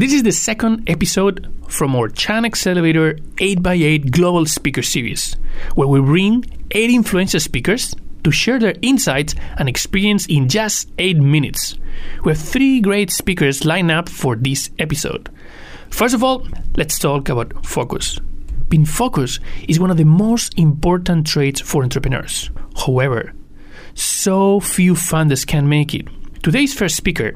This is the second episode from our China Accelerator 8x8 Global Speaker Series, where we bring 8 influential speakers to share their insights and experience in just 8 minutes. We have three great speakers lined up for this episode. First of all, let's talk about focus. Being focused is one of the most important traits for entrepreneurs. However, so few founders can make it. Today's first speaker,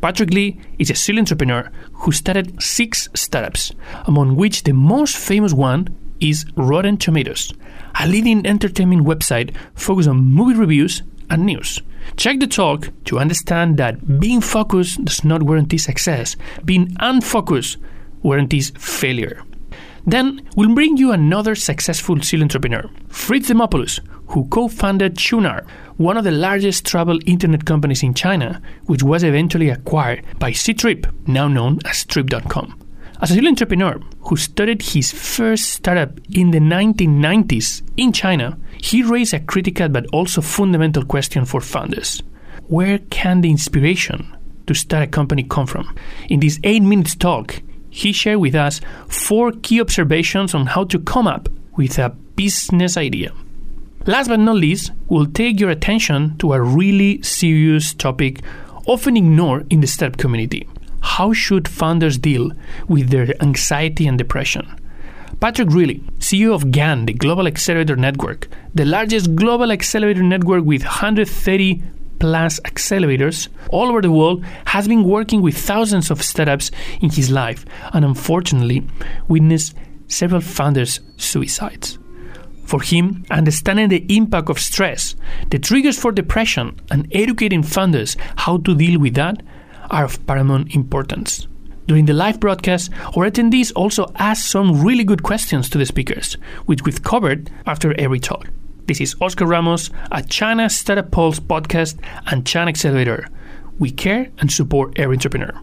Patrick Lee, is a serial entrepreneur who started six startups, among which the most famous one is Rotten Tomatoes, a leading entertainment website focused on movie reviews and news. Check the talk to understand that being focused does not guarantee success, being unfocused guarantees failure. Then we'll bring you another successful serial entrepreneur, Fritz Demopoulos, who co founded Qunar, one of the largest travel internet companies in China, which was eventually acquired by Ctrip, now known as Trip.com. As a serial entrepreneur who started his first startup in the 1990s in China, he raised a critical but also fundamental question for founders. Where can the inspiration to start a company come from? In this 8 minutes talk, he shared with us four key observations on how to come up with a business idea. Last but not least, we'll take your attention to a really serious topic often ignored in the startup community. How should founders deal with their anxiety and depression? Patrick Riley, CEO of GAN, the Global Accelerator Network, the largest global accelerator network with 130 plus accelerators all over the world, has been working with thousands of startups in his life and unfortunately witnessed several founders' suicides. For him, understanding the impact of stress, the triggers for depression, and educating founders how to deal with that are of paramount importance. During the live broadcast, our attendees also asked some really good questions to the speakers, which we've covered after every talk. This is Oscar Ramos at China Startup Pulse podcast and China Accelerator. We care and support every entrepreneur.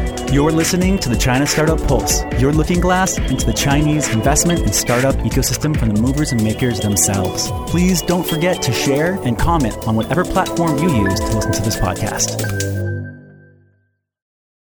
You're listening to the China Startup Pulse, your looking glass into the Chinese investment and startup ecosystem from the movers and makers themselves. Please don't forget to share and comment on whatever platform you use to listen to this podcast.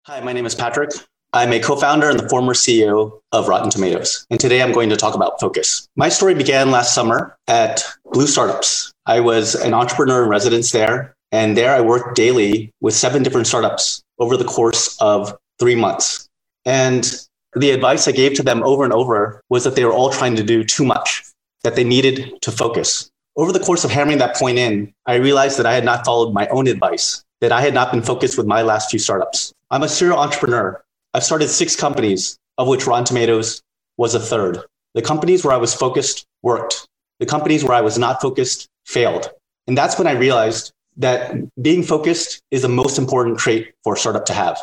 Hi, my name is Patrick. I'm a co founder and the former CEO of Rotten Tomatoes. And today I'm going to talk about focus. My story began last summer at Blue Startups. I was an entrepreneur in residence there. And there I worked daily with seven different startups over the course of three months. And the advice I gave to them over and over was that they were all trying to do too much, that they needed to focus. Over the course of hammering that point in, I realized that I had not followed my own advice, that I had not been focused with my last few startups. I'm a serial entrepreneur. I've started six companies, of which Rotten Tomatoes was a third. The companies where I was focused worked. The companies where I was not focused failed. And that's when I realized that being focused is the most important trait for a startup to have.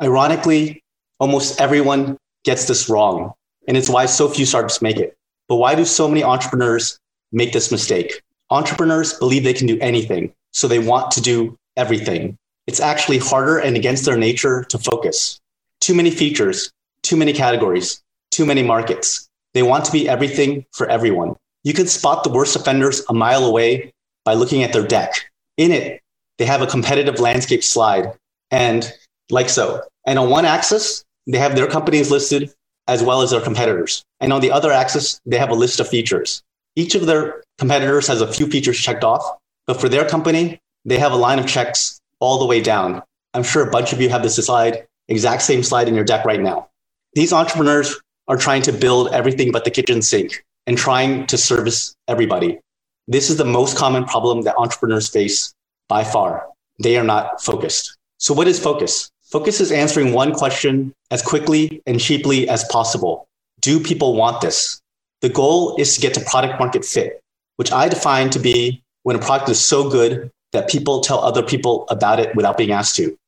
Ironically, almost everyone gets this wrong. And it's why so few startups make it. But why do so many entrepreneurs make this mistake? Entrepreneurs believe they can do anything, so they want to do everything. It's actually harder and against their nature to focus. Too many features, too many categories, too many markets. They want to be everything for everyone. You can spot the worst offenders a mile away by looking at their deck. In it, they have a competitive landscape slide, and like so. And on one axis, they have their companies listed as well as their competitors. And on the other axis, they have a list of features. Each of their competitors has a few features checked off, but for their company, they have a line of checks all the way down. I'm sure a bunch of you have this slide, exact same slide in your deck right now. These entrepreneurs are trying to build everything but the kitchen sink and trying to service everybody. This is the most common problem that entrepreneurs face by far. They are not focused. So, what is focus? Focus is answering one question as quickly and cheaply as possible. Do people want this? The goal is to get to product market fit, which I define to be when a product is so good that people tell other people about it without being asked to.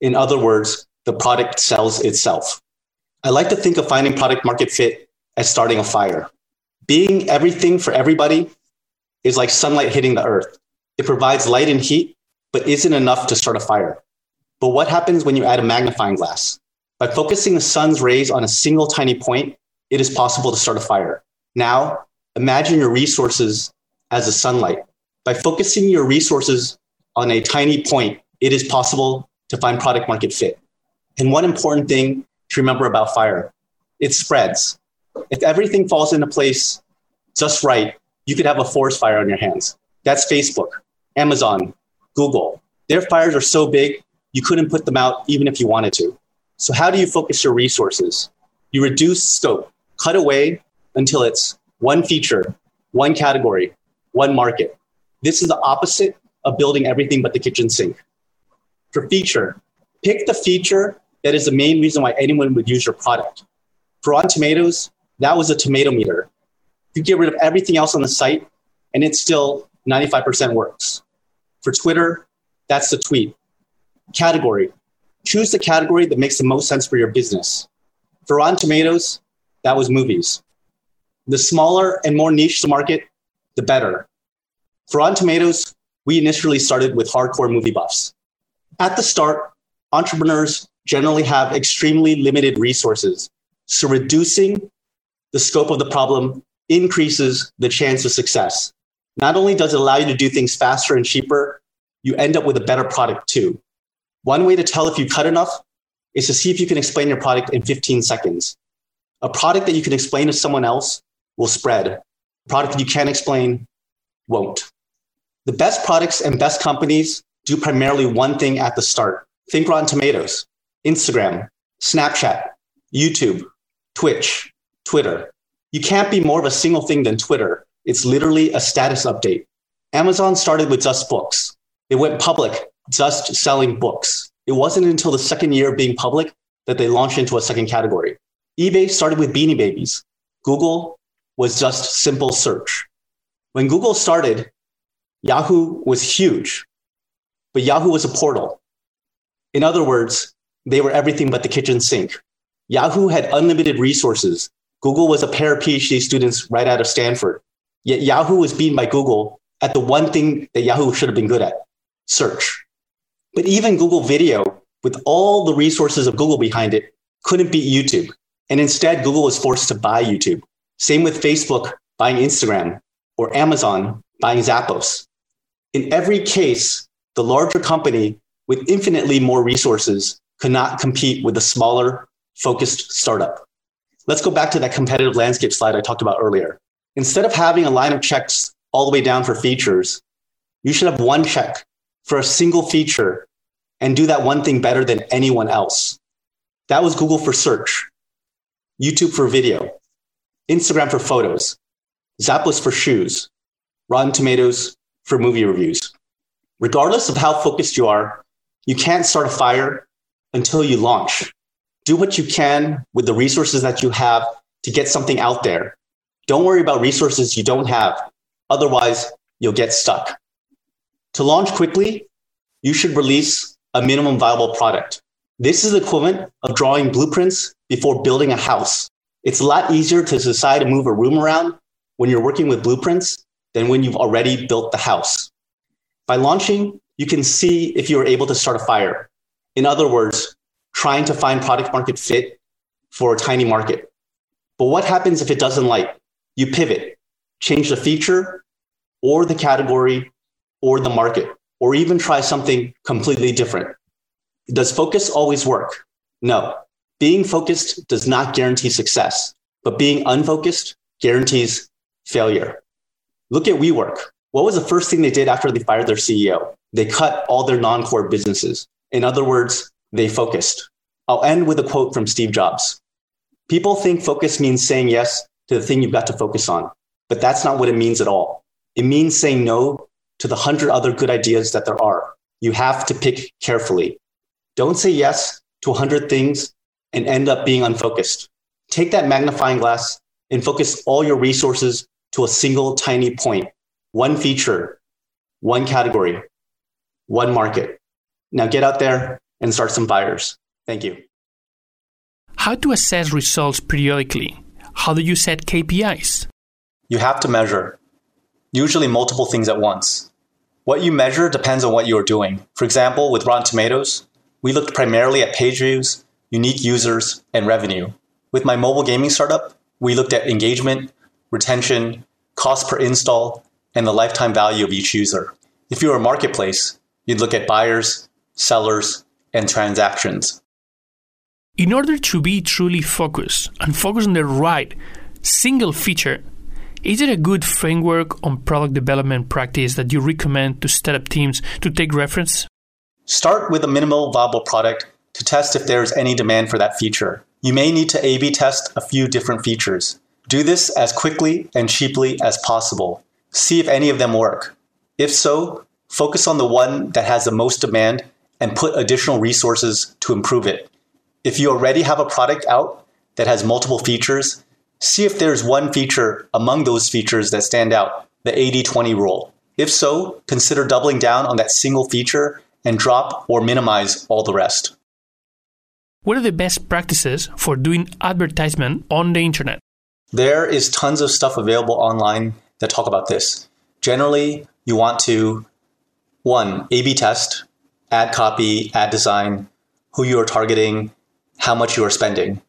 In other words, the product sells itself. I like to think of finding product market fit as starting a fire. Being everything for everybody is like sunlight hitting the earth. It provides light and heat, but isn't enough to start a fire. But what happens when you add a magnifying glass? By focusing the sun's rays on a single tiny point, it is possible to start a fire. Now, imagine your resources as the sunlight. By focusing your resources on a tiny point, it is possible to find product market fit. And one important thing to remember about fire it spreads. If everything falls into place just right, you could have a forest fire on your hands. That's Facebook, Amazon, Google. Their fires are so big, you couldn't put them out even if you wanted to. So, how do you focus your resources? You reduce scope, cut away until it's one feature, one category, one market. This is the opposite of building everything but the kitchen sink. For feature, pick the feature that is the main reason why anyone would use your product. For Rotten Tomatoes, that was a tomato meter. You get rid of everything else on the site, and it still 95% works. For Twitter, that's the tweet. Category. Choose the category that makes the most sense for your business. For Rotten Tomatoes, that was movies. The smaller and more niche the market, the better. For Rotten Tomatoes, we initially started with hardcore movie buffs. At the start, entrepreneurs generally have extremely limited resources, so reducing the scope of the problem increases the chance of success. Not only does it allow you to do things faster and cheaper, you end up with a better product too. One way to tell if you cut enough is to see if you can explain your product in 15 seconds. A product that you can explain to someone else will spread. A product that you can't explain won't. The best products and best companies do primarily one thing at the start. Think Rotten Tomatoes, Instagram, Snapchat, YouTube, Twitch, Twitter. You can't be more of a single thing than Twitter. It's literally a status update. Amazon started with just books. It went public just selling books. It wasn't until the second year of being public that they launched into a second category. eBay started with beanie babies. Google was just simple search. When Google started, Yahoo was huge, but Yahoo was a portal. In other words, they were everything but the kitchen sink. Yahoo had unlimited resources. Google was a pair of PhD students right out of Stanford. Yet Yahoo was beaten by Google at the one thing that Yahoo should have been good at search. But even Google Video, with all the resources of Google behind it, couldn't beat YouTube. And instead, Google was forced to buy YouTube. Same with Facebook buying Instagram or Amazon buying Zappos. In every case, the larger company with infinitely more resources could not compete with the smaller, focused startup. Let's go back to that competitive landscape slide I talked about earlier. Instead of having a line of checks all the way down for features, you should have one check for a single feature and do that one thing better than anyone else. That was Google for search, YouTube for video, Instagram for photos, Zappos for shoes, Rotten Tomatoes for movie reviews. Regardless of how focused you are, you can't start a fire until you launch. Do what you can with the resources that you have to get something out there. Don't worry about resources you don't have. Otherwise, you'll get stuck. To launch quickly, you should release a minimum viable product. This is the equivalent of drawing blueprints before building a house. It's a lot easier to decide to move a room around when you're working with blueprints than when you've already built the house. By launching, you can see if you are able to start a fire. In other words, trying to find product market fit for a tiny market. But what happens if it doesn't light? You pivot, change the feature or the category or the market, or even try something completely different. Does focus always work? No. Being focused does not guarantee success, but being unfocused guarantees failure. Look at WeWork. What was the first thing they did after they fired their CEO? They cut all their non core businesses. In other words, they focused. I'll end with a quote from Steve Jobs People think focus means saying yes to the thing you've got to focus on, but that's not what it means at all. It means saying no to the hundred other good ideas that there are. You have to pick carefully. Don't say yes to a hundred things and end up being unfocused. Take that magnifying glass and focus all your resources to a single tiny point, one feature, one category, one market. Now get out there and start some fires. Thank you. How to assess results periodically? How do you set KPIs? You have to measure, usually multiple things at once. What you measure depends on what you are doing. For example, with Rotten Tomatoes, we looked primarily at page views, unique users, and revenue. With my mobile gaming startup, we looked at engagement, retention, cost per install, and the lifetime value of each user. If you were a marketplace, you'd look at buyers, sellers, and transactions. In order to be truly focused and focus on the right single feature, is it a good framework on product development practice that you recommend to startup teams to take reference? Start with a minimal viable product to test if there is any demand for that feature. You may need to A B test a few different features. Do this as quickly and cheaply as possible. See if any of them work. If so, focus on the one that has the most demand and put additional resources to improve it. If you already have a product out that has multiple features, see if there's one feature among those features that stand out, the 80 20 rule. If so, consider doubling down on that single feature and drop or minimize all the rest. What are the best practices for doing advertisement on the internet? There is tons of stuff available online that talk about this. Generally, you want to one, A B test, ad copy, ad design, who you are targeting, how much you are spending.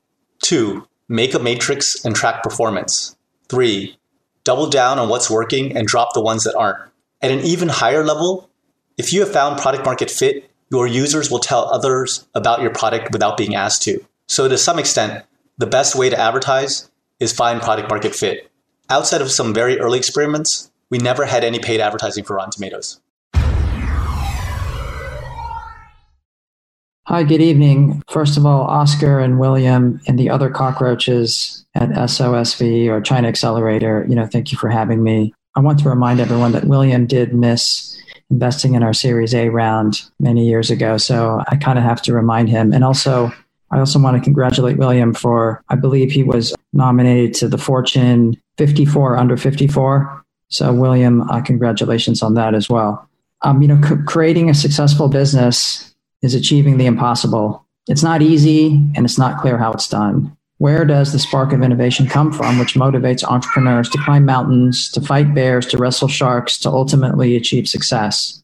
Two, make a matrix and track performance. Three, double down on what's working and drop the ones that aren't. At an even higher level, if you have found product market fit, your users will tell others about your product without being asked to. So, to some extent, the best way to advertise is find product market fit. Outside of some very early experiments, we never had any paid advertising for Rotten Tomatoes. Hi, good evening. First of all, Oscar and William and the other cockroaches at SOSV or China Accelerator, you know, thank you for having me. I want to remind everyone that William did miss investing in our Series A round many years ago, so I kind of have to remind him. And also, I also want to congratulate William for, I believe he was nominated to the Fortune 54 under 54. So, William, uh, congratulations on that as well. Um, you know, c- creating a successful business is achieving the impossible. It's not easy and it's not clear how it's done. Where does the spark of innovation come from, which motivates entrepreneurs to climb mountains, to fight bears, to wrestle sharks, to ultimately achieve success?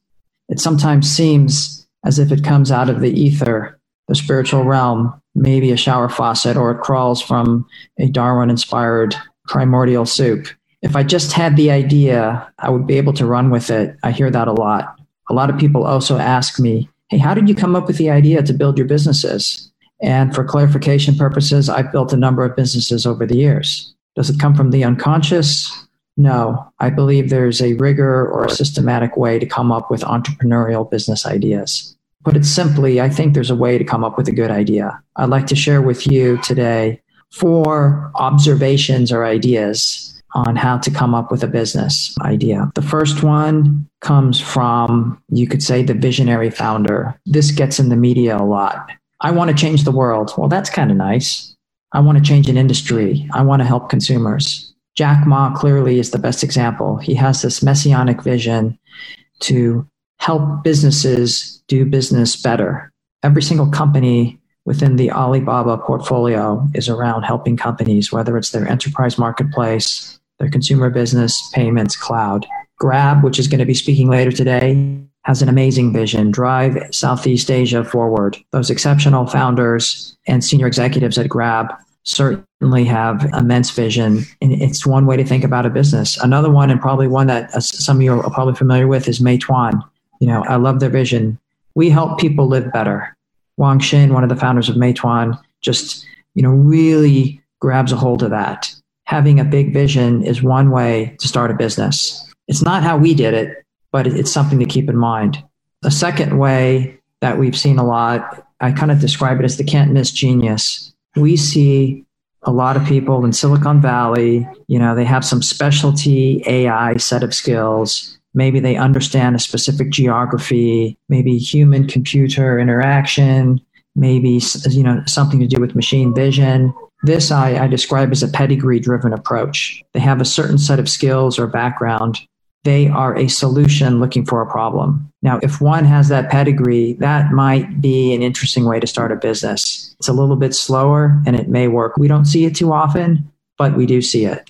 It sometimes seems as if it comes out of the ether, the spiritual realm, maybe a shower faucet, or it crawls from a Darwin inspired primordial soup. If I just had the idea, I would be able to run with it. I hear that a lot. A lot of people also ask me, hey, how did you come up with the idea to build your businesses? And for clarification purposes, I've built a number of businesses over the years. Does it come from the unconscious? No, I believe there's a rigor or a systematic way to come up with entrepreneurial business ideas. Put it simply, I think there's a way to come up with a good idea. I'd like to share with you today four observations or ideas on how to come up with a business idea. The first one comes from, you could say, the visionary founder. This gets in the media a lot. I want to change the world. Well, that's kind of nice. I want to change an industry. I want to help consumers. Jack Ma clearly is the best example. He has this messianic vision to help businesses do business better. Every single company within the Alibaba portfolio is around helping companies, whether it's their enterprise marketplace, their consumer business, payments, cloud. Grab, which is going to be speaking later today, has an amazing vision drive Southeast Asia forward. Those exceptional founders and senior executives at Grab certainly have immense vision. And it's one way to think about a business. Another one, and probably one that uh, some of you are probably familiar with, is Meituan. You know, I love their vision. We help people live better. Wang Xing, one of the founders of Meituan, just, you know, really grabs a hold of that having a big vision is one way to start a business. It's not how we did it, but it's something to keep in mind. A second way that we've seen a lot, I kind of describe it as the can't miss genius. We see a lot of people in Silicon Valley, you know, they have some specialty AI set of skills. Maybe they understand a specific geography, maybe human computer interaction, maybe you know something to do with machine vision this I, I describe as a pedigree driven approach. They have a certain set of skills or background. They are a solution looking for a problem. Now, if one has that pedigree, that might be an interesting way to start a business. It's a little bit slower and it may work. We don't see it too often, but we do see it.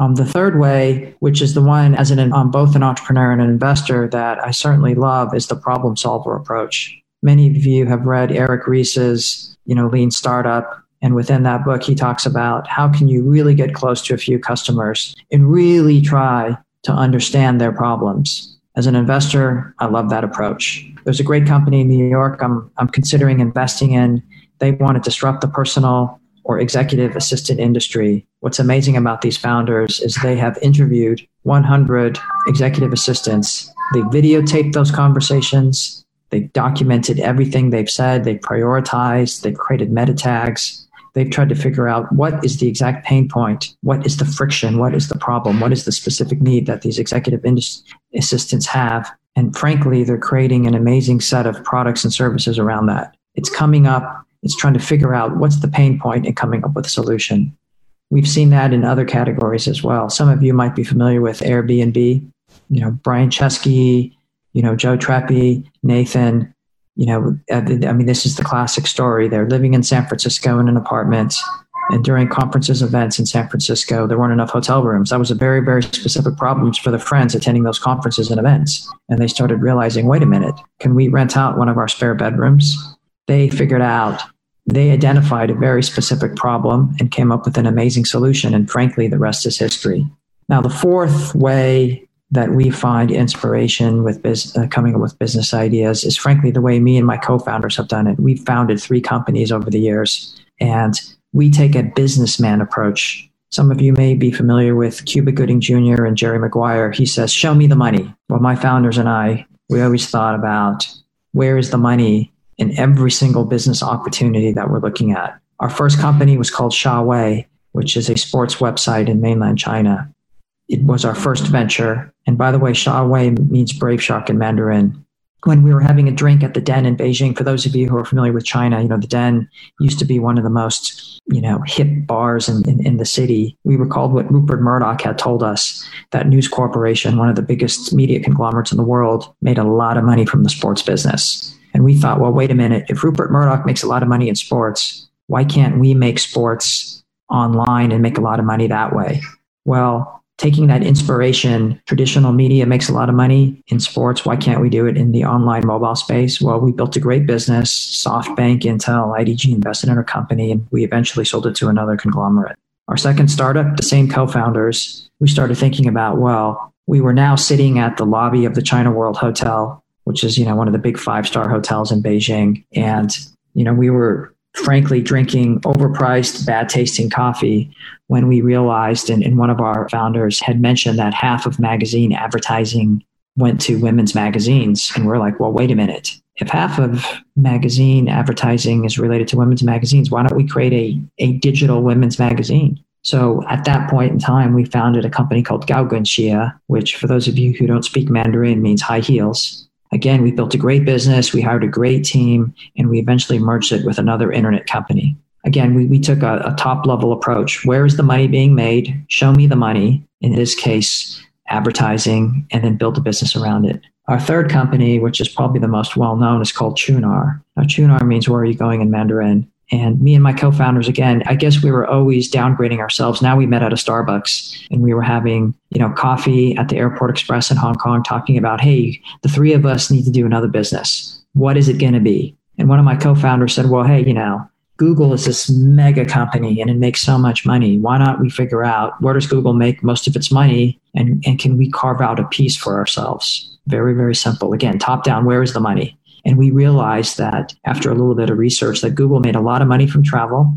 Um, the third way, which is the one as an um, both an entrepreneur and an investor that I certainly love, is the problem solver approach. Many of you have read Eric Ries's, you know, Lean Startup, and within that book, he talks about how can you really get close to a few customers and really try to understand their problems. As an investor, I love that approach. There's a great company in New York I'm, I'm considering investing in. They want to disrupt the personal or executive assistant industry. What's amazing about these founders is they have interviewed 100 executive assistants. They videotaped those conversations. They've documented everything they've said. They've prioritized. They've created meta tags. They've tried to figure out what is the exact pain point, what is the friction, what is the problem, what is the specific need that these executive assistants have. And frankly, they're creating an amazing set of products and services around that. It's coming up it's trying to figure out what's the pain point and coming up with a solution. We've seen that in other categories as well. Some of you might be familiar with Airbnb. You know, Brian Chesky, you know, Joe Gebbia, Nathan. You know, uh, I mean, this is the classic story. They're living in San Francisco in an apartment, and during conferences, events in San Francisco, there weren't enough hotel rooms. That was a very, very specific problem for the friends attending those conferences and events. And they started realizing, wait a minute, can we rent out one of our spare bedrooms? They figured out they identified a very specific problem and came up with an amazing solution. And frankly, the rest is history. Now, the fourth way that we find inspiration with biz- uh, coming up with business ideas is frankly the way me and my co-founders have done it. We've founded three companies over the years, and we take a businessman approach. Some of you may be familiar with Cuba Gooding Jr. and Jerry Maguire. He says, "Show me the money." Well, my founders and I, we always thought about where is the money in every single business opportunity that we're looking at. Our first company was called Shawei, which is a sports website in mainland China. It was our first venture. And by the way, Shawei means brave shark in Mandarin. When we were having a drink at the Den in Beijing, for those of you who are familiar with China, you know, the Den used to be one of the most, you know, hip bars in, in, in the city. We recalled what Rupert Murdoch had told us that News Corporation, one of the biggest media conglomerates in the world, made a lot of money from the sports business. And we thought, well, wait a minute. If Rupert Murdoch makes a lot of money in sports, why can't we make sports online and make a lot of money that way? Well, taking that inspiration, traditional media makes a lot of money in sports. Why can't we do it in the online mobile space? Well, we built a great business. SoftBank, Intel, IDG invested in our company, and we eventually sold it to another conglomerate. Our second startup, the same co founders, we started thinking about, well, we were now sitting at the lobby of the China World Hotel which is, you know, one of the big five star hotels in Beijing. And, you know, we were frankly drinking overpriced, bad tasting coffee when we realized, and, and one of our founders had mentioned that half of magazine advertising went to women's magazines. And we're like, well, wait a minute. If half of magazine advertising is related to women's magazines, why don't we create a, a digital women's magazine? So at that point in time, we founded a company called Gaogenxie, which for those of you who don't speak Mandarin means high heels. Again, we built a great business, we hired a great team, and we eventually merged it with another internet company. Again, we, we took a, a top level approach. Where is the money being made? Show me the money. In this case, advertising, and then build a business around it. Our third company, which is probably the most well known, is called Qunar. Now, Qunar means where are you going in Mandarin? And me and my co founders, again, I guess we were always downgrading ourselves. Now we met at a Starbucks and we were having, you know, coffee at the Airport Express in Hong Kong talking about, hey, the three of us need to do another business. What is it going to be? And one of my co founders said, well, hey, you know, Google is this mega company and it makes so much money. Why not we figure out where does Google make most of its money and, and can we carve out a piece for ourselves? Very, very simple. Again, top down, where is the money? And we realized that after a little bit of research that Google made a lot of money from travel,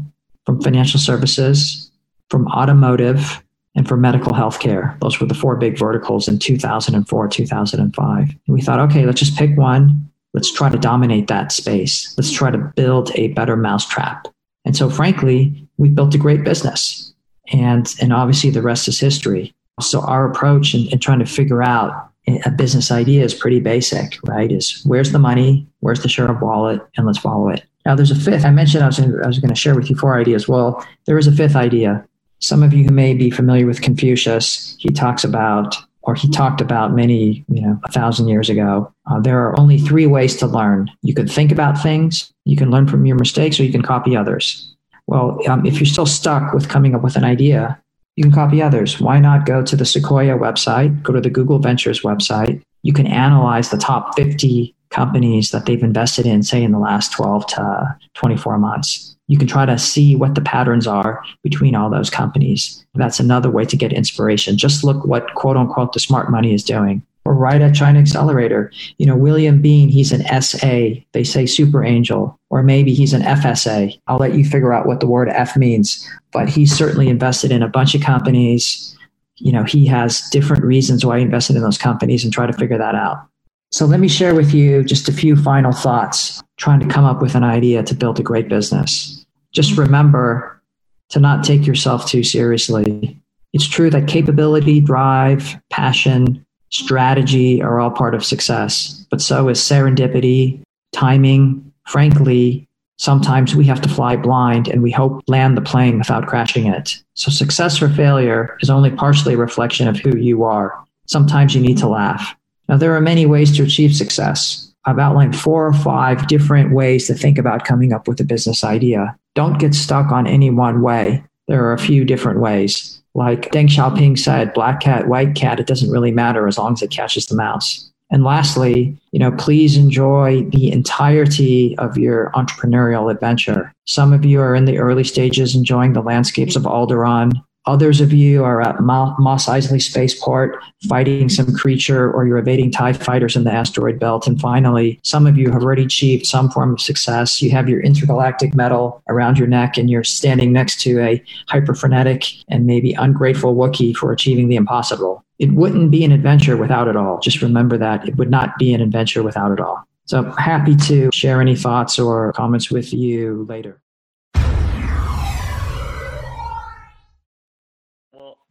from financial services, from automotive, and from medical healthcare. Those were the four big verticals in 2004, 2005. And we thought, okay, let's just pick one. Let's try to dominate that space. Let's try to build a better mousetrap. And so, frankly, we built a great business. And, and obviously, the rest is history. So, our approach in, in trying to figure out a business idea is pretty basic, right? Is where's the money, where's the share of wallet, and let's follow it. Now, there's a fifth. I mentioned I was, I was going to share with you four ideas. Well, there is a fifth idea. Some of you who may be familiar with Confucius, he talks about, or he talked about many, you know, a thousand years ago. Uh, there are only three ways to learn. You can think about things, you can learn from your mistakes, or you can copy others. Well, um, if you're still stuck with coming up with an idea, you can copy others. Why not go to the Sequoia website, go to the Google Ventures website? You can analyze the top 50 companies that they've invested in, say, in the last 12 to 24 months. You can try to see what the patterns are between all those companies. That's another way to get inspiration. Just look what quote unquote the smart money is doing. Or right at China Accelerator, you know, William Bean, he's an SA. They say super angel, or maybe he's an FSA. I'll let you figure out what the word F means, but he's certainly invested in a bunch of companies. You know, he has different reasons why he invested in those companies and try to figure that out. So let me share with you just a few final thoughts trying to come up with an idea to build a great business. Just remember to not take yourself too seriously. It's true that capability, drive, passion, strategy are all part of success, but so is serendipity, timing. Frankly, sometimes we have to fly blind and we hope land the plane without crashing it. So success or failure is only partially a reflection of who you are. Sometimes you need to laugh. Now, there are many ways to achieve success. I've outlined four or five different ways to think about coming up with a business idea. Don't get stuck on any one way. There are a few different ways. Like Deng Xiaoping said, black cat, white cat, it doesn't really matter as long as it catches the mouse. And lastly, you know, please enjoy the entirety of your entrepreneurial adventure. Some of you are in the early stages enjoying the landscapes of Alderaan. Others of you are at Mos Eisley Spaceport fighting some creature, or you're evading TIE fighters in the asteroid belt. And finally, some of you have already achieved some form of success. You have your intergalactic medal around your neck, and you're standing next to a hyperfrenetic and maybe ungrateful Wookiee for achieving the impossible. It wouldn't be an adventure without it all. Just remember that. It would not be an adventure without it all. So happy to share any thoughts or comments with you later.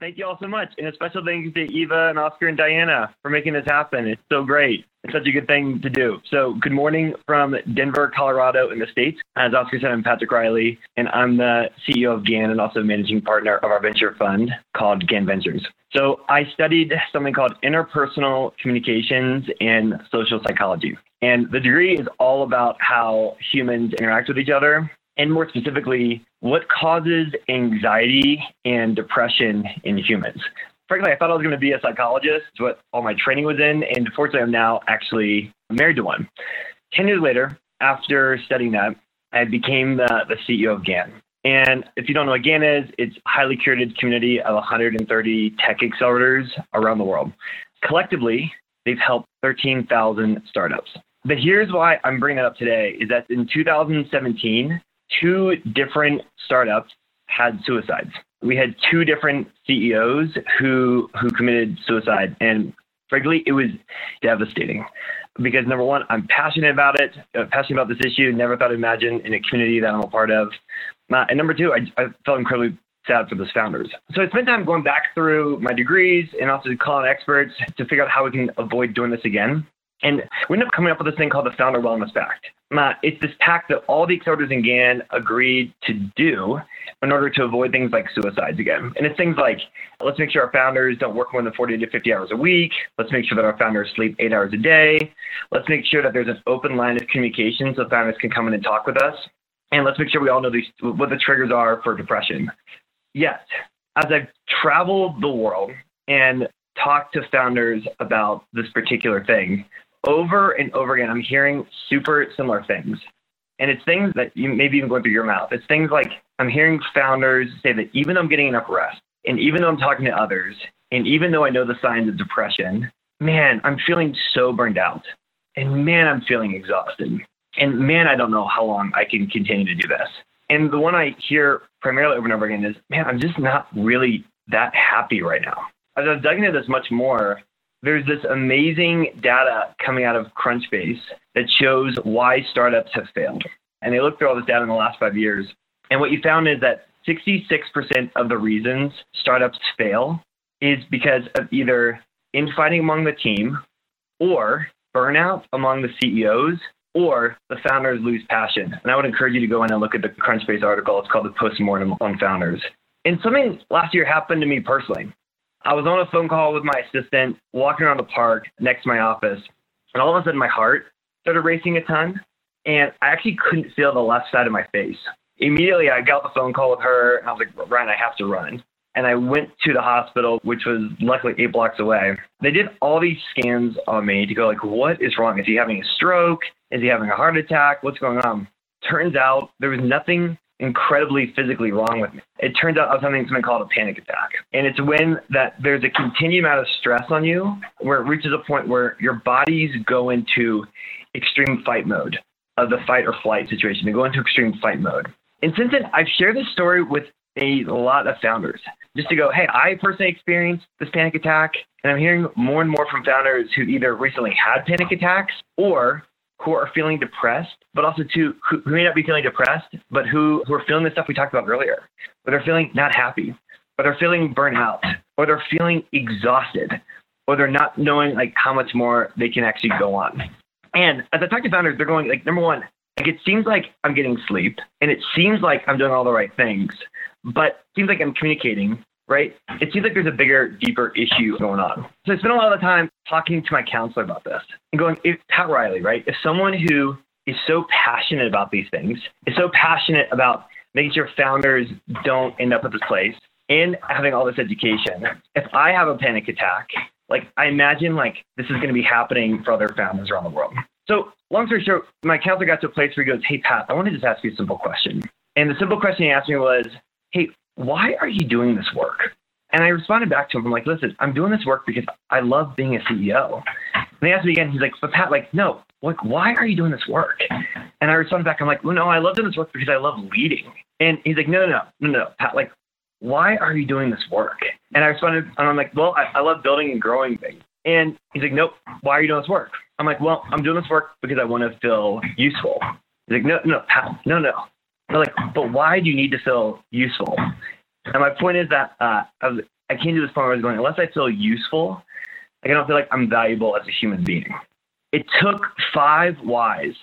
Thank you all so much. And a special thanks to Eva and Oscar and Diana for making this happen. It's so great. It's such a good thing to do. So, good morning from Denver, Colorado, in the States. As Oscar said, I'm Patrick Riley, and I'm the CEO of GAN and also managing partner of our venture fund called GAN Ventures. So, I studied something called interpersonal communications and social psychology. And the degree is all about how humans interact with each other and more specifically, what causes anxiety and depression in humans. Frankly, I thought I was going to be a psychologist, what all my training was in, and fortunately, I'm now actually married to one. 10 years later, after studying that, I became the, the CEO of GAN. And if you don't know what GAN is, it's a highly curated community of 130 tech accelerators around the world. Collectively, they've helped 13,000 startups. But here's why I'm bringing that up today is that in 2017, two different startups had suicides. We had two different CEOs who who committed suicide, and frankly, it was devastating. Because number one, I'm passionate about it, uh, passionate about this issue. Never thought I'd imagine in a community that I'm a part of. Uh, and number two, I, I felt incredibly sad for those founders. So I spent time going back through my degrees and also calling experts to figure out how we can avoid doing this again. And we ended up coming up with this thing called the Founder Wellness Pact. Uh, it's this pact that all the accelerators in GAN agreed to do in order to avoid things like suicides again. And it's things like let's make sure our founders don't work more than 40 to 50 hours a week. Let's make sure that our founders sleep eight hours a day. Let's make sure that there's an open line of communication so founders can come in and talk with us. And let's make sure we all know these, what the triggers are for depression. Yet, as I've traveled the world and talked to founders about this particular thing, over and over again, I'm hearing super similar things. And it's things that you maybe even going through your mouth. It's things like I'm hearing founders say that even though I'm getting enough rest, and even though I'm talking to others, and even though I know the signs of depression, man, I'm feeling so burned out. And man, I'm feeling exhausted. And man, I don't know how long I can continue to do this. And the one I hear primarily over and over again is, man, I'm just not really that happy right now. As I've dug into this much more, there's this amazing data coming out of Crunchbase that shows why startups have failed. And they looked through all this data in the last five years. And what you found is that 66% of the reasons startups fail is because of either infighting among the team or burnout among the CEOs or the founders lose passion. And I would encourage you to go in and look at the Crunchbase article. It's called the Postmortem on Founders. And something last year happened to me personally. I was on a phone call with my assistant, walking around the park next to my office, and all of a sudden my heart started racing a ton, and I actually couldn't feel the left side of my face. Immediately, I got the phone call with her, and I was like, Ryan, I have to run. and I went to the hospital, which was luckily eight blocks away. They did all these scans on me to go like, what is wrong? Is he having a stroke? Is he having a heart attack? What's going on? Turns out there was nothing incredibly physically wrong with me. It turns out I was having something called a panic attack. And it's when that there's a continued amount of stress on you where it reaches a point where your bodies go into extreme fight mode of the fight or flight situation. They go into extreme fight mode. And since then, I've shared this story with a lot of founders just to go, hey, I personally experienced this panic attack. And I'm hearing more and more from founders who either recently had panic attacks or who are feeling depressed, but also to who, may not be feeling depressed, but who, who are feeling the stuff we talked about earlier, but they're feeling not happy, or they're feeling burnt out, or they're feeling exhausted, or they're not knowing like how much more they can actually go on. And as I talk to founders, they're going like number one, like it seems like I'm getting sleep, and it seems like I'm doing all the right things, but it seems like I'm communicating, right? It seems like there's a bigger, deeper issue going on. So I spent a lot of time talking to my counselor about this and going, if Pat Riley, right? If someone who is so passionate about these things, is so passionate about making sure founders don't end up at this place and having all this education, if I have a panic attack, like I imagine like this is going to be happening for other founders around the world. So long story short, my counselor got to a place where he goes, Hey Pat, I want to just ask you a simple question. And the simple question he asked me was, Hey, why are you doing this work? And I responded back to him. I'm like, listen, I'm doing this work because I love being a CEO. And he asked me again, he's like, but Pat, like, no, like, why are you doing this work? And I responded back, I'm like, well, no, I love doing this work because I love leading. And he's like, no, no, no, no, no, Pat, like, why are you doing this work? And I responded, and I'm like, well, I, I love building and growing things. And he's like, nope, why are you doing this work? I'm like, well, I'm doing this work because I want to feel useful. He's like, no, no, Pat, no, no. I'm like, but why do you need to feel useful? And my point is that uh, I came to this point where I was going, unless I feel useful, like I don't feel like I'm valuable as a human being. It took five whys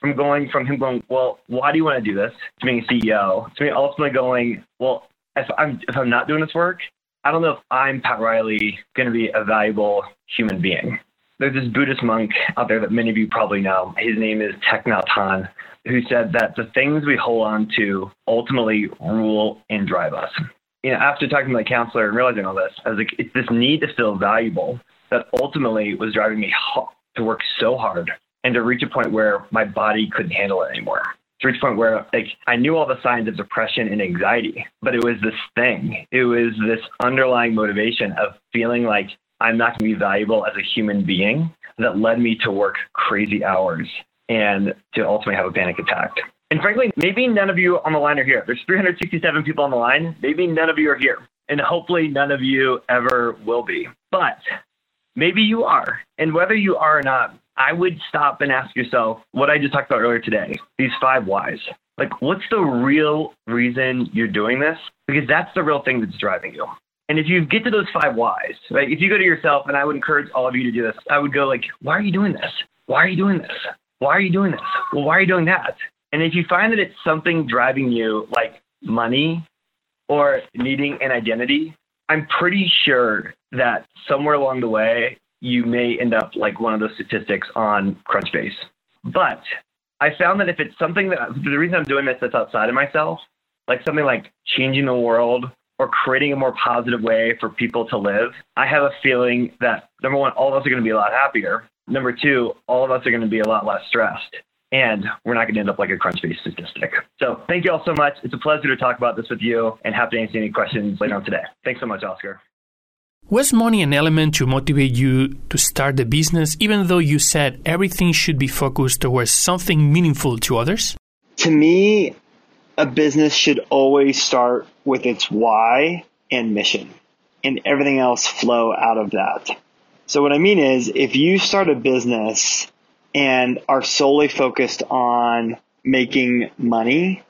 from going from him going, well, why do you want to do this? To being a CEO, to me ultimately going, well, if I'm if I'm not doing this work, I don't know if I'm Pat Riley going to be a valuable human being. There's this Buddhist monk out there that many of you probably know. His name is Thich Nhat Hanh, who said that the things we hold on to ultimately rule and drive us. You know, after talking to my counselor and realizing all this, I was like, it's this need to feel valuable that ultimately was driving me to work so hard and to reach a point where my body couldn't handle it anymore. To reach a point where like I knew all the signs of depression and anxiety, but it was this thing. It was this underlying motivation of feeling like I'm not going to be valuable as a human being that led me to work crazy hours and to ultimately have a panic attack. And frankly, maybe none of you on the line are here. There's 367 people on the line. Maybe none of you are here. And hopefully none of you ever will be. But maybe you are. And whether you are or not, I would stop and ask yourself what I just talked about earlier today these five whys. Like, what's the real reason you're doing this? Because that's the real thing that's driving you. And if you get to those five whys, right? If you go to yourself, and I would encourage all of you to do this, I would go like, why are you doing this? Why are you doing this? Why are you doing this? Well, why are you doing that? And if you find that it's something driving you like money or needing an identity, I'm pretty sure that somewhere along the way, you may end up like one of those statistics on Crunchbase. But I found that if it's something that the reason I'm doing this that's outside of myself, like something like changing the world or creating a more positive way for people to live, I have a feeling that number one, all of us are going to be a lot happier. Number two, all of us are going to be a lot less stressed. And we're not going to end up like a crunch Crunchbase statistic. So thank you all so much. It's a pleasure to talk about this with you and happy to answer any questions later on today. Thanks so much, Oscar. Was money an element to motivate you to start the business, even though you said everything should be focused towards something meaningful to others? To me, a business should always start with its why and mission, and everything else flow out of that. So what I mean is if you start a business and are solely focused on making money,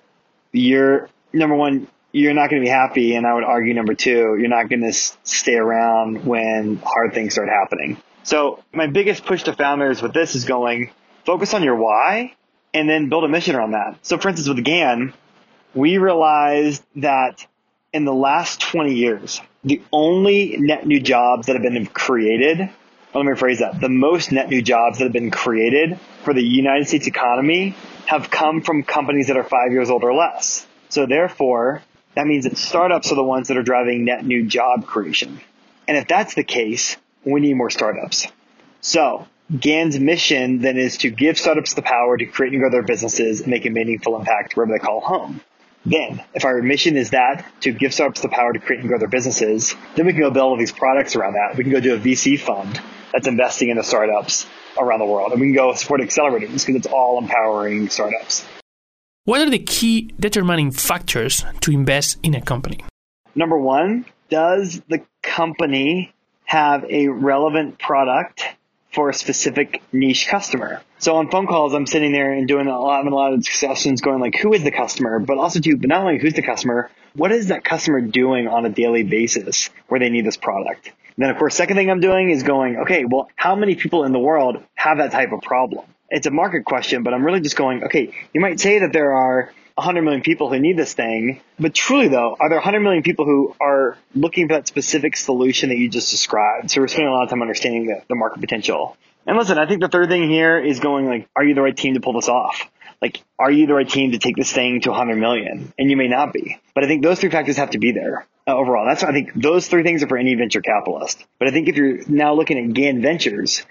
you're number one, you're not going to be happy. And I would argue number two, you're not going to stay around when hard things start happening. So my biggest push to founders with this is going focus on your why and then build a mission around that. So for instance, with GAN, we realized that in the last 20 years, the only net new jobs that have been created, let me rephrase that, the most net new jobs that have been created for the United States economy have come from companies that are five years old or less. So therefore, that means that startups are the ones that are driving net new job creation. And if that's the case, we need more startups. So GAN's mission then is to give startups the power to create and grow their businesses and make a meaningful impact wherever they call home. Then, if our mission is that to give startups the power to create and grow their businesses, then we can go build all these products around that. We can go do a VC fund that's investing in the startups around the world. And we can go support accelerators because it's all empowering startups. What are the key determining factors to invest in a company? Number one, does the company have a relevant product for a specific niche customer. So on phone calls, I'm sitting there and doing a lot, a lot of discussions going like, who is the customer? But also to, but not only who's the customer, what is that customer doing on a daily basis where they need this product? And then of course, second thing I'm doing is going, okay, well, how many people in the world have that type of problem? It's a market question, but I'm really just going, okay, you might say that there are 100 million people who need this thing. But truly, though, are there 100 million people who are looking for that specific solution that you just described? So we're spending a lot of time understanding the, the market potential. And listen, I think the third thing here is going like, are you the right team to pull this off? Like, are you the right team to take this thing to 100 million? And you may not be. But I think those three factors have to be there uh, overall. That's I think those three things are for any venture capitalist. But I think if you're now looking at GAN Ventures,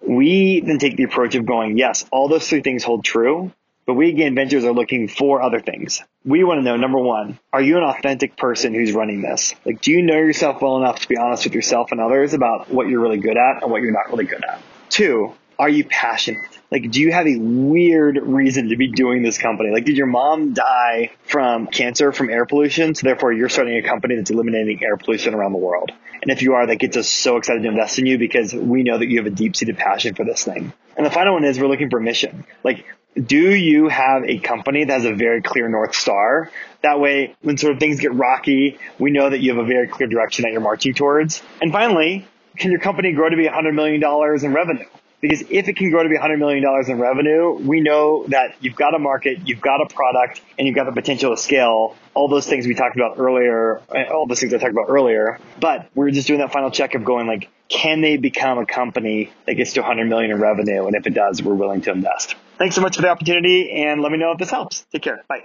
we then take the approach of going, yes, all those three things hold true, but we again ventures are looking for other things. We want to know number one, are you an authentic person who's running this? Like, do you know yourself well enough to be honest with yourself and others about what you're really good at and what you're not really good at? Two, are you passionate? Like, do you have a weird reason to be doing this company? Like, did your mom die from cancer from air pollution? So therefore you're starting a company that's eliminating air pollution around the world. And if you are, that gets us so excited to invest in you because we know that you have a deep seated passion for this thing. And the final one is we're looking for mission. Like, do you have a company that has a very clear North Star? That way, when sort of things get rocky, we know that you have a very clear direction that you're marching towards. And finally, can your company grow to be $100 million in revenue? Because if it can grow to be $100 million in revenue, we know that you've got a market, you've got a product, and you've got the potential to scale all those things we talked about earlier, uh, all those things I talked about earlier. But we're just doing that final check of going like, can they become a company that gets to 100 million in revenue? And if it does, we're willing to invest. Thanks so much for the opportunity and let me know if this helps. Take care. Bye.